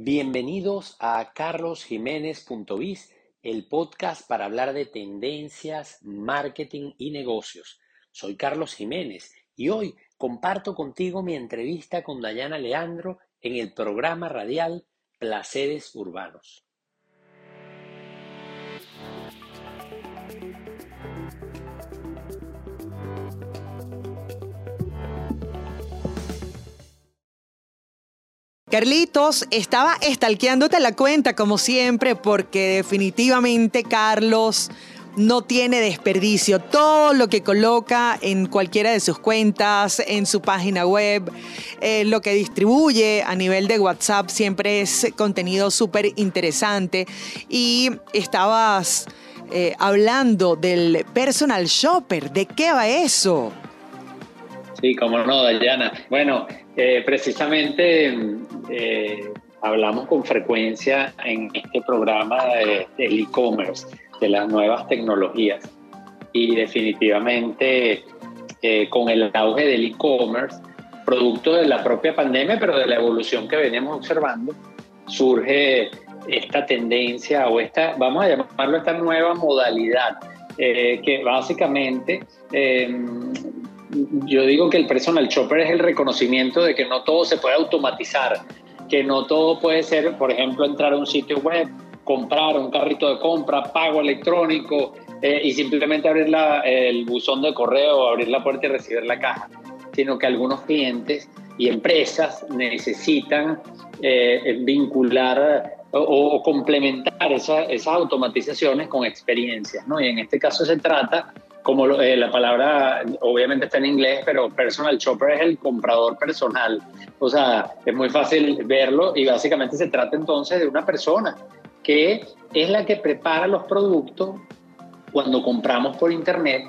Bienvenidos a carlosjiménez.biz, el podcast para hablar de tendencias, marketing y negocios. Soy Carlos Jiménez y hoy comparto contigo mi entrevista con Dayana Leandro en el programa radial Placeres Urbanos. Carlitos, estaba estalqueándote la cuenta como siempre porque definitivamente Carlos no tiene desperdicio. Todo lo que coloca en cualquiera de sus cuentas, en su página web, eh, lo que distribuye a nivel de WhatsApp siempre es contenido súper interesante. Y estabas eh, hablando del personal shopper. ¿De qué va eso? Sí, como no, Dayana. Bueno, eh, precisamente eh, hablamos con frecuencia en este programa del e-commerce, de las nuevas tecnologías. Y definitivamente eh, con el auge del e-commerce, producto de la propia pandemia, pero de la evolución que venimos observando, surge esta tendencia o esta, vamos a llamarlo esta nueva modalidad, que básicamente yo digo que el personal shopper es el reconocimiento de que no todo se puede automatizar, que no todo puede ser, por ejemplo, entrar a un sitio web, comprar un carrito de compra, pago electrónico eh, y simplemente abrir el buzón de correo, abrir la puerta y recibir la caja, sino que algunos clientes y empresas necesitan eh, vincular o, complementar esas automatizaciones con experiencias, ¿no? Y en este caso se trata como eh, la palabra obviamente está en inglés, pero personal shopper es el comprador personal. O sea, es muy fácil verlo y básicamente se trata entonces de una persona que es la que prepara los productos cuando compramos por internet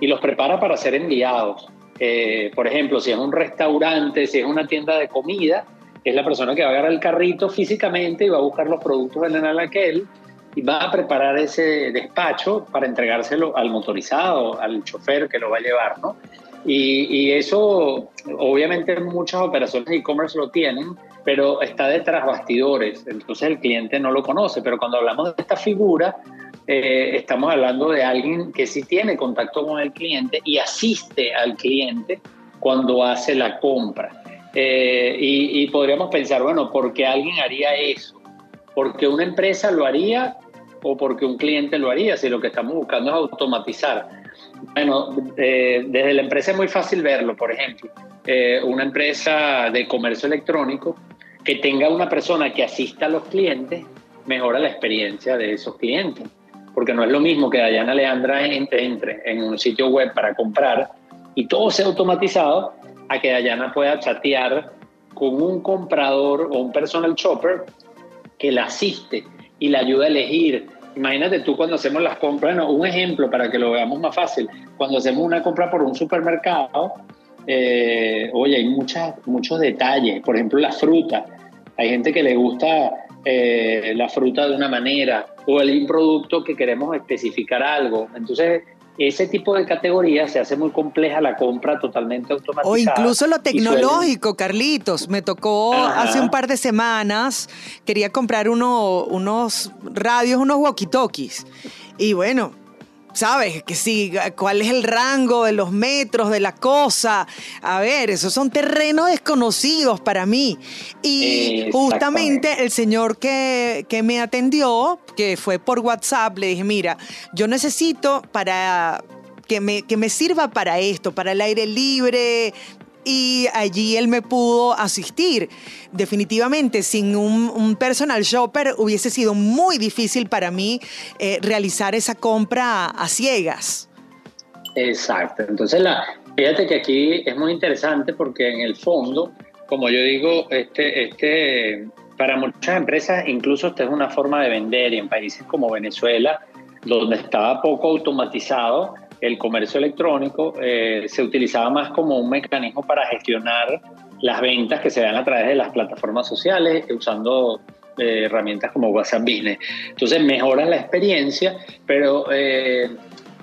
y los prepara para ser enviados. Eh, por ejemplo, si es un restaurante, si es una tienda de comida, es la persona que va a agarrar el carrito físicamente y va a buscar los productos en el anaquel y va a preparar ese despacho para entregárselo al motorizado, al chofer que lo va a llevar, ¿no? Y, eso, obviamente, muchas operaciones de e-commerce lo tienen, pero está detrás bastidores, entonces el cliente no lo conoce. Pero cuando hablamos de esta figura, eh, estamos hablando de alguien que sí tiene contacto con el cliente y asiste al cliente cuando hace la compra. Eh, y, y podríamos pensar, bueno, ¿por qué alguien haría eso? Porque una empresa lo haría o porque un cliente lo haría, si lo que estamos buscando es automatizar. Bueno, eh, desde la empresa es muy fácil verlo, por ejemplo, eh, una empresa de comercio electrónico que tenga una persona que asista a los clientes, mejora la experiencia de esos clientes, porque no es lo mismo que Dayana Leandra entre, entre en un sitio web para comprar y todo sea automatizado, a que Dayana pueda chatear con un comprador o un personal shopper que la asiste y la ayuda a elegir. Imagínate tú cuando hacemos las compras, bueno, un ejemplo para que lo veamos más fácil, cuando hacemos una compra por un supermercado, eh, oye, hay muchas, muchos detalles, por ejemplo, la fruta. Hay gente que le gusta eh, la fruta de una manera o el producto que queremos especificar algo. Entonces, ese tipo de categorías se hace muy compleja la compra totalmente automatizada. O incluso lo tecnológico, Carlitos. Me tocó hace un par de semanas, quería comprar uno, unos radios, unos walkie-talkies. Y bueno, ¿sabes? Que sí, cuál es el rango de los metros de la cosa. A ver, esos son terrenos desconocidos para mí. Y justamente el señor que, que me atendió, que fue por WhatsApp, le dije, mira, yo necesito para que me, que me, sirva para esto, para el aire libre, y allí él me pudo asistir. Definitivamente, sin un, personal shopper hubiese sido muy difícil para mí eh, realizar esa compra a ciegas. Exacto. Entonces, fíjate que aquí es muy interesante porque en el fondo, como yo digo, este, este, para muchas empresas incluso esta es una forma de vender y en países como Venezuela, donde estaba poco automatizado, el comercio electrónico eh, se utilizaba más como un mecanismo para gestionar las ventas que se dan a través de las plataformas sociales, usando eh, herramientas como WhatsApp Business. Entonces mejora la experiencia, pero eh,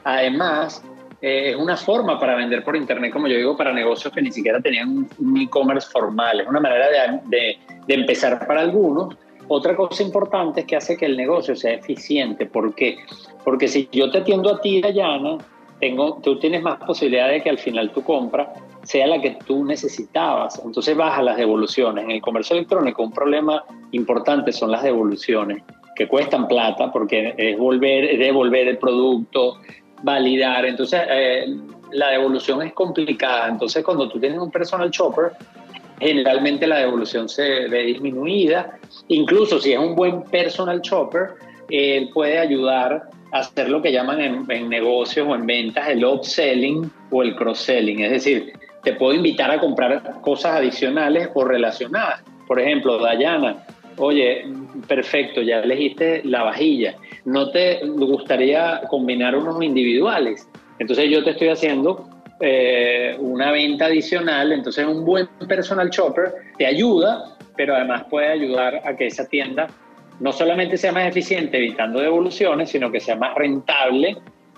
además es una forma para vender por Internet, como yo digo, para negocios que ni siquiera tenían un e-commerce formal. Es una manera de, de, de empezar para algunos otra cosa importante es que hace que el negocio sea eficiente. ¿Por qué? Porque si yo te atiendo a ti, Dayana, tengo, tú tienes más posibilidad de que al final tu compra sea la que tú necesitabas. Entonces baja las devoluciones. En el comercio electrónico un problema importante son las devoluciones, que cuestan plata porque es volver, devolver el producto, validar. Entonces eh, la devolución es complicada. Entonces cuando tú tienes un personal shopper, generalmente la devolución se ve disminuida. Incluso si es un buen personal shopper, él puede ayudar hacer lo que llaman en, en negocios o en ventas el upselling o el cross-selling. Es decir, te puedo invitar a comprar cosas adicionales o relacionadas. Por ejemplo, Dayana, oye, perfecto, ya elegiste la vajilla. ¿No te gustaría combinar unos individuales? Entonces yo te estoy haciendo eh, una venta adicional, entonces un buen personal shopper te ayuda, pero además puede ayudar a que esa tienda no solamente sea más eficiente evitando devoluciones, sino que sea más rentable,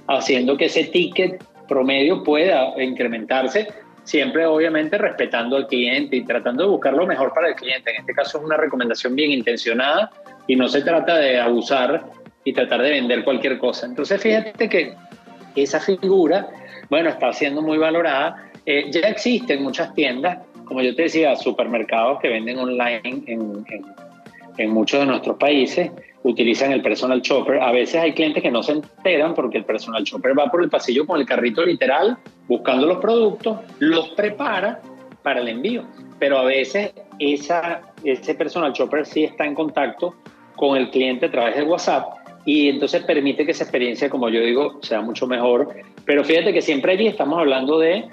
haciendo que ese ticket promedio pueda incrementarse siempre obviamente respetando al cliente y tratando de buscar lo mejor para el cliente. En este caso es una recomendación bien intencionada y no se trata de abusar y tratar de vender cualquier cosa. Entonces fíjate que esa figura, bueno, está siendo muy valorada. Eh, ya existen muchas tiendas, como yo te decía, supermercados que venden online en, muchos de nuestros países utilizan el personal shopper. A veces hay clientes que no se enteran porque el personal shopper va por el pasillo con el carrito literal buscando los productos, los prepara para el envío. Pero a veces esa, ese personal shopper sí está en contacto con el cliente a través de WhatsApp y entonces permite que esa experiencia, como yo digo, sea mucho mejor. Pero fíjate que siempre allí estamos hablando de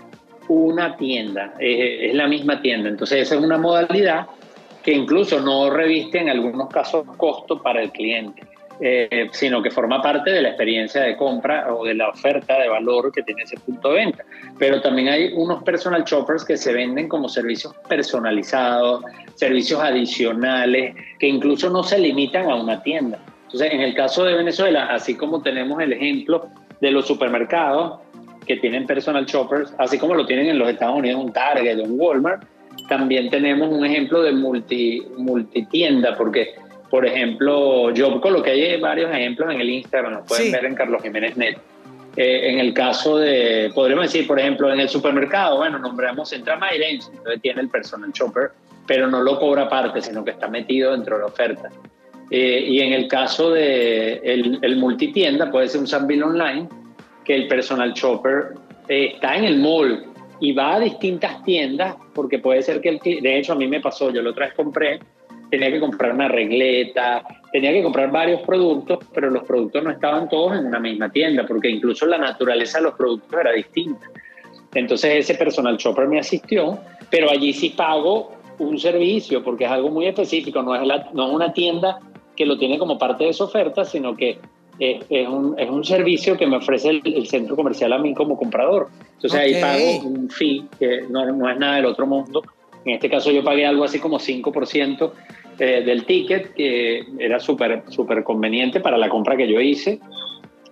una tienda, es la misma tienda. Entonces esa es una modalidad que incluso no reviste en algunos casos costo para el cliente, eh, sino que forma parte de la experiencia de compra o de la oferta de valor que tiene ese punto de venta. Pero también hay unos personal shoppers que se venden como servicios personalizados, servicios adicionales, que incluso no se limitan a una tienda. Entonces, en el caso de Venezuela, así como tenemos el ejemplo de los supermercados que tienen personal shoppers, así como lo tienen en los Estados Unidos un Target, un Walmart, también tenemos un ejemplo de multi, multitienda, porque, por ejemplo, yo coloqué varios ejemplos en el Instagram, los pueden ver en Carlos Jiménez Net. Eh, en el caso de, podríamos decir, por ejemplo, en el supermercado, bueno, nombramos Central Mylands, entonces tiene el personal shopper, pero no lo cobra aparte, sino que está metido dentro de la oferta. Eh, y en el caso de el, el, multitienda, puede ser un Sambil Online, que el personal shopper eh, está en el mall, y va a distintas tiendas porque puede ser que el de hecho a mí me pasó, yo la otra vez compré, tenía que comprar una regleta, tenía que comprar varios productos, pero los productos no estaban todos en una misma tienda porque incluso la naturaleza de los productos era distinta. Entonces ese personal shopper me asistió, pero allí sí pago un servicio porque es algo muy específico, no es, no es una tienda que lo tiene como parte de su oferta, sino que es, un, es, un, servicio que me ofrece el, centro comercial a mí como comprador. Entonces ahí pago un fee que no, no, es nada del otro mundo. En este caso yo pagué algo así como 5% eh, del ticket, que era súper súper conveniente para la compra que yo hice.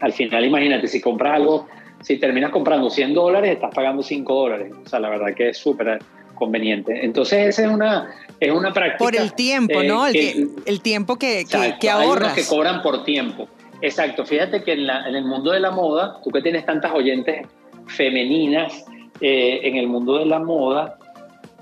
Al final, imagínate, si compras algo, si terminas comprando 100 dólares, estás pagando 5 dólares. O sea, la verdad que es súper conveniente. Entonces, esa es una, es una práctica. Por el tiempo, ¿no? Eh, el, el, tiempo que, que, que ahorras. Hay unos que cobran por tiempo. Exacto, fíjate que en, el mundo de la moda, tú que tienes tantas oyentes femeninas, eh, en el mundo de la moda,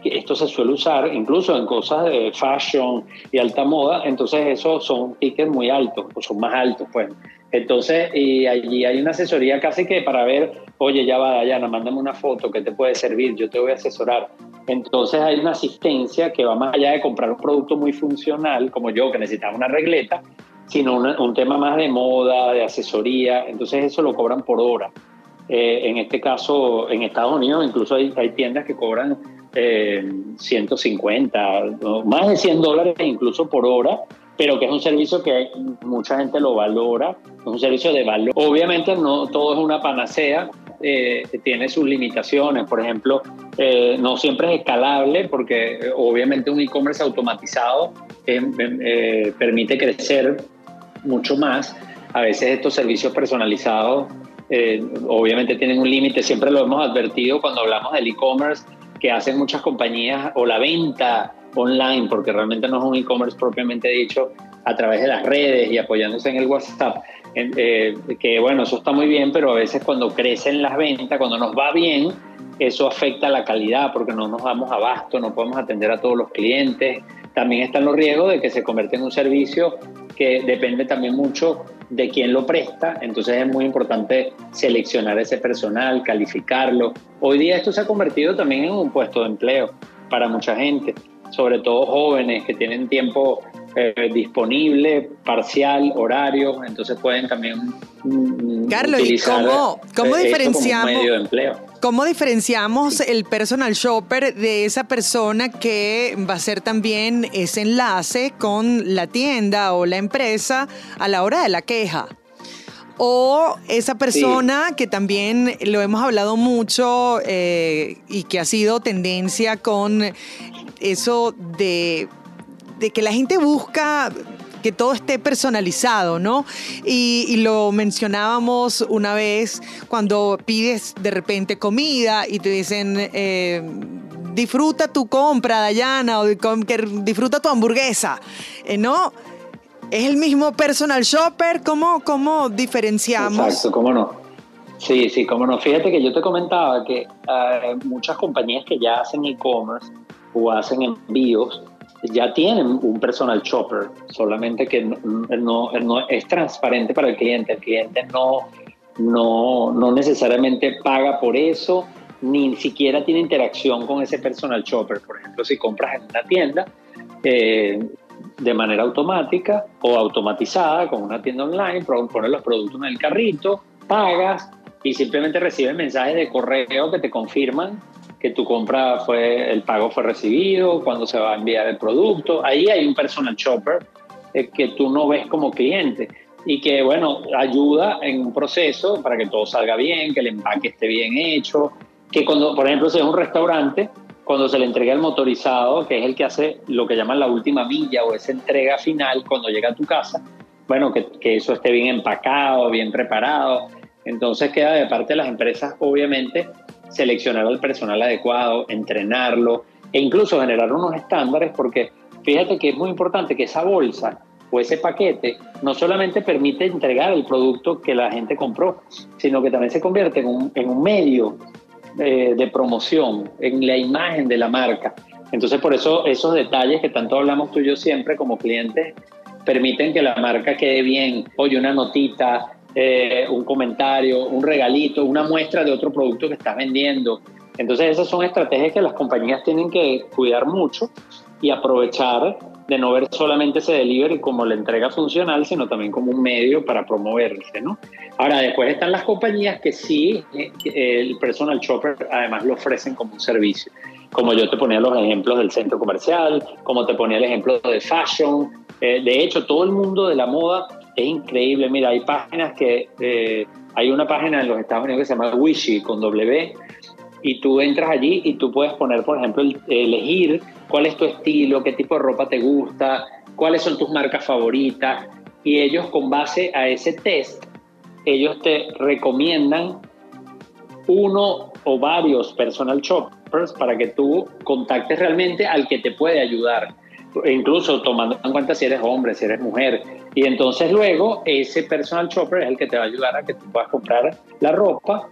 esto se suele usar incluso en cosas de fashion y alta moda, entonces esos son tickets muy altos, o son más altos, pues. Entonces, y allí hay una asesoría casi que para ver, oye, ya va, Dayana, mándame una foto que te puede servir, yo te voy a asesorar. Entonces hay una asistencia que va más allá de comprar un producto muy funcional, como yo, que necesitaba una regleta, sino un tema más de moda, de asesoría, entonces eso lo cobran por hora. Eh, en este caso, en Estados Unidos incluso hay, hay tiendas que cobran eh, 150, más de 100 dólares incluso por hora, pero que es un servicio que mucha gente lo valora, es un servicio de valor. Obviamente no todo es una panacea, eh, tiene sus limitaciones, por ejemplo, eh, no siempre es escalable porque obviamente un e-commerce automatizado permite crecer mucho más. A veces estos servicios personalizados eh, obviamente tienen un límite, siempre lo hemos advertido cuando hablamos del e-commerce, que hacen muchas compañías o la venta online, porque realmente no es un e-commerce propiamente dicho, a través de las redes y apoyándose en el WhatsApp, eh, que bueno, eso está muy bien, pero a veces cuando crecen las ventas, cuando nos va bien, eso afecta la calidad porque no nos damos abasto, no podemos atender a todos los clientes. También están los riesgos de que se convierta en un servicio que depende también mucho de quién lo presta, entonces es muy importante seleccionar ese personal, calificarlo. Hoy día esto se ha convertido también en un puesto de empleo para mucha gente, sobre todo jóvenes que tienen tiempo eh, disponible, parcial, horario, entonces pueden también mm, Carlos, ¿y cómo, cómo diferenciamos? medio de empleo. ¿Cómo diferenciamos el personal shopper de esa persona que va a ser también ese enlace con la tienda o la empresa a la hora de la queja? O esa persona que también lo hemos hablado mucho eh, y que ha sido tendencia con eso de de que la gente busca que todo esté personalizado, ¿no? Y, lo mencionábamos una vez cuando pides de repente comida y te dicen, eh, disfruta tu compra, Dayana, o disfruta tu hamburguesa, eh, ¿no? Es el mismo personal shopper, ¿cómo, cómo diferenciamos? Exacto, cómo no. Sí, sí, cómo no. Fíjate que yo te comentaba que eh, muchas compañías que ya hacen e-commerce o hacen envíos, ya tienen un personal shopper, solamente que no, es transparente para el cliente. El cliente no, no, no necesariamente paga por eso, ni siquiera tiene interacción con ese personal shopper. Por ejemplo, si compras en una tienda eh, de manera automática o automatizada con una tienda online, pones los productos en el carrito, pagas y simplemente recibes mensajes de correo que te confirman que tu compra fue, el pago fue recibido, cuando se va a enviar el producto. Ahí hay un personal shopper eh, que tú no ves como cliente y que, bueno, ayuda en un proceso para que todo salga bien, que el empaque esté bien hecho, que cuando, por ejemplo, si es un restaurante, cuando se le entrega el motorizado, que es el que hace lo que llaman la última milla o esa entrega final cuando llega a tu casa, bueno, que eso esté bien empacado, bien preparado. Entonces queda de parte de las empresas, obviamente, seleccionar al personal adecuado, entrenarlo e incluso generar unos estándares porque fíjate que es muy importante que esa bolsa o ese paquete no solamente permite entregar el producto que la gente compró, sino que también se convierte en un, en un medio eh, de promoción, en la imagen de la marca. Entonces por eso esos detalles que tanto hablamos tú y yo siempre como clientes permiten que la marca quede bien. Oye, una notita, eh, un comentario, un regalito, una muestra de otro producto que estás vendiendo. Entonces esas son estrategias que las compañías tienen que cuidar mucho y aprovechar de no ver solamente ese delivery como la entrega funcional, sino también como un medio para promoverse, ¿no? Ahora, después están las compañías que sí, eh, el personal shopper además lo ofrecen como un servicio. Como yo te ponía los ejemplos del centro comercial, como te ponía el ejemplo de fashion. Eh, de hecho, todo el mundo de la moda es increíble. Mira, hay páginas que, eh, hay una página en los Estados Unidos que se llama Wishy con W y tú entras allí y tú puedes poner, por ejemplo, elegir cuál es tu estilo, qué tipo de ropa te gusta, cuáles son tus marcas favoritas y ellos con base a ese test, ellos te recomiendan uno o varios personal shoppers para que tú contactes realmente al que te puede ayudar incluso tomando en cuenta si eres hombre, si eres mujer. Y entonces luego ese personal shopper es el que te va a ayudar a que tú puedas comprar la ropa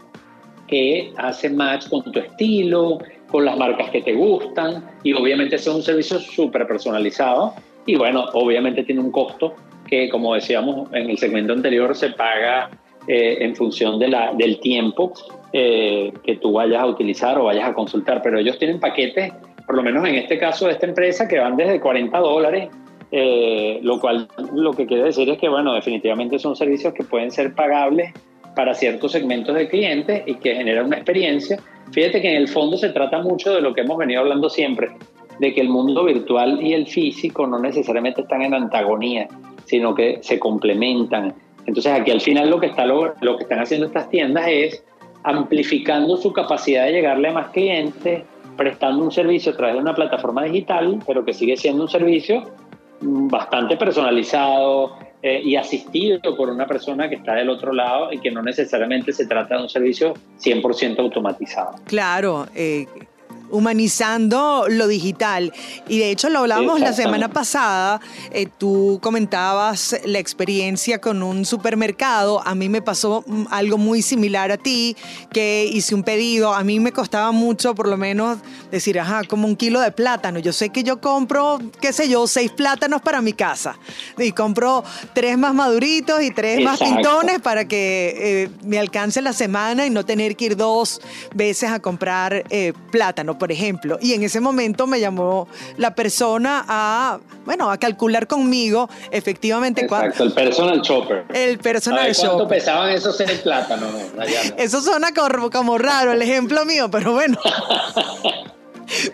que hace match con tu estilo, con las marcas que te gustan y obviamente es un servicio súper personalizado y bueno, obviamente tiene un costo que como decíamos en el segmento anterior se paga eh, en función de la, del tiempo eh, que tú vayas a utilizar o vayas a consultar, pero ellos tienen paquetes por lo menos en este caso de esta empresa, que van desde 40 dólares, eh, lo cual lo que quiere decir es que, bueno, definitivamente son servicios que pueden ser pagables para ciertos segmentos de clientes y que generan una experiencia. Fíjate que en el fondo se trata mucho de lo que hemos venido hablando siempre, de que el mundo virtual y el físico no necesariamente están en antagonía, sino que se complementan. Entonces aquí al final lo que, está, lo, lo que están haciendo estas tiendas es amplificando su capacidad de llegarle a más clientes, prestando un servicio a través de una plataforma digital, pero que sigue siendo un servicio mm, bastante personalizado eh, y asistido por una persona que está del otro lado y que no necesariamente se trata de un servicio 100% automatizado. Claro, eh, humanizando lo digital. Y de hecho lo hablábamos la semana pasada, eh, tú comentabas la experiencia con un supermercado, a mí me pasó mm, algo muy similar a ti, que hice un pedido, a mí me costaba mucho por lo menos decir, ajá, como un kilo de plátano, yo sé que yo compro, qué sé yo, seis plátanos para mi casa. Y compro tres más maduritos y tres más pintones para que eh, me alcance la semana y no tener que ir dos veces a comprar eh, plátano por ejemplo. Y en ese momento me llamó la persona a, bueno, a calcular conmigo efectivamente Exacto, el personal chopper. El personal shopper. ¿Cuánto pesaban esos en el plátano? Eso suena como, raro el ejemplo mío, pero bueno.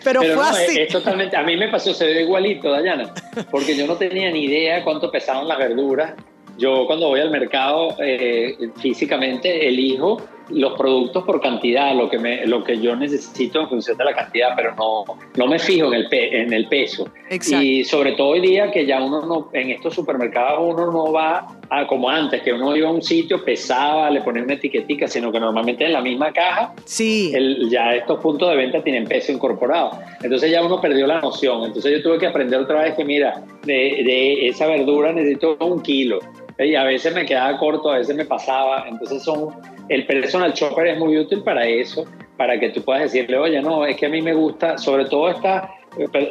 Pero, fue así. totalmente, a mí me pasó, se ve igualito, Dayana, porque yo no tenía ni idea cuánto pesaban las verduras. Yo cuando voy al mercado eh, físicamente elijo los productos por cantidad, lo que, me, lo que yo necesito en función de la cantidad, pero no, no me fijo en el, en el peso. Y sobre todo hoy día que ya uno no, en estos supermercados uno no va a, como antes, que uno iba a un sitio, pesaba, le ponía una etiquetica, sino que normalmente en la misma caja, sí. ya estos puntos de venta tienen peso incorporado. Entonces ya uno perdió la noción. Entonces yo tuve que aprender otra vez que, mira, de, de esa verdura necesito un kilo. Y a veces me quedaba corto, a veces me pasaba. Entonces son el personal shopper es muy útil para eso, para que tú puedas decirle, oye, no, es que a mí me gusta, sobre todo estas,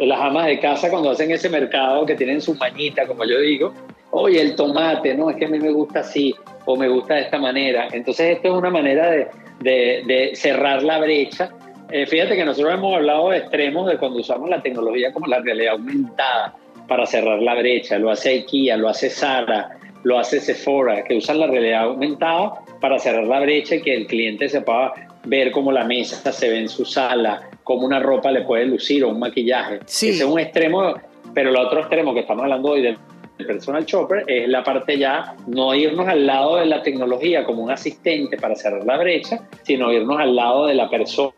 las amas de casa cuando hacen ese mercado que tienen su mañita, como yo digo, oye, el tomate, no, es que a mí me gusta así, o me gusta de esta manera. Entonces, esto es una manera de, de, cerrar la brecha. Eh, fíjate que nosotros hemos hablado de extremos de cuando usamos la tecnología como la realidad aumentada para cerrar la brecha. Lo hace IKEA, lo hace Sara, lo hace Sephora, que usan la realidad aumentada para cerrar la brecha y que el cliente se pueda ver cómo la mesa se ve en su sala, cómo una ropa le puede lucir o un maquillaje. Ese es un extremo, pero el otro extremo que estamos hablando hoy del personal shopper es la parte ya no irnos al lado de la tecnología como un asistente para cerrar la brecha, sino irnos al lado de la persona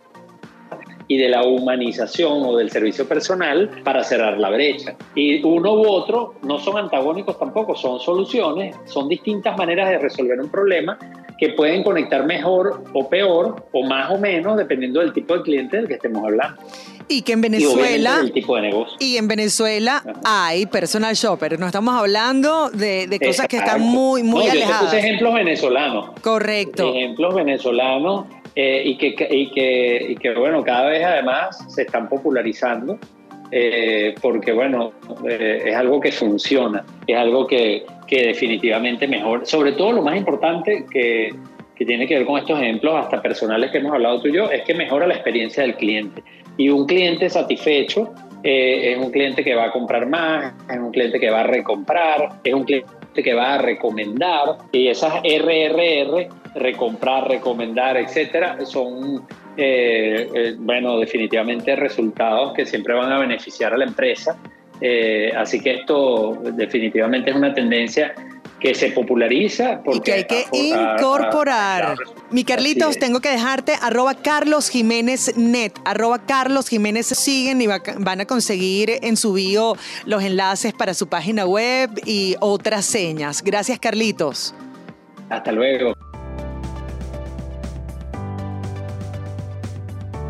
y de la humanización o del servicio personal para cerrar la brecha. Y uno u otro no son antagónicos tampoco, son soluciones, son distintas maneras de resolver un problema que pueden conectar mejor o peor o más o menos dependiendo del tipo de cliente del que estemos hablando. Y que en Venezuela. Y, tipo de negocio. y en Venezuela hay personal shopper. No estamos hablando de, cosas que están muy, muy alejadas. Yo ejemplos venezolanos. Correcto. Ejemplos venezolanos eh, y, que, y, que, y que, bueno, cada vez además se están popularizando. Eh, porque bueno, eh, es algo que funciona, es algo que, que definitivamente mejor, sobre todo lo más importante que, que, tiene que ver con estos ejemplos hasta personales que hemos hablado tú y yo, es que mejora la experiencia del cliente. Y un cliente satisfecho es un cliente que va a comprar más, es un cliente que va a recomprar, es un cliente que va a recomendar y esas RRR, recomprar, recomendar, etcétera, son, eh, eh, bueno, definitivamente resultados que siempre van a beneficiar a la empresa. Eh, así que esto definitivamente es una tendencia que se populariza. Porque y que hay que incorporar. Mi Carlitos, tengo que dejarte arroba Carlos Jiménez Net, arroba Carlos Jiménez siguen y van a conseguir en su bio los enlaces para su página web y otras señas. Gracias, Carlitos. Hasta luego.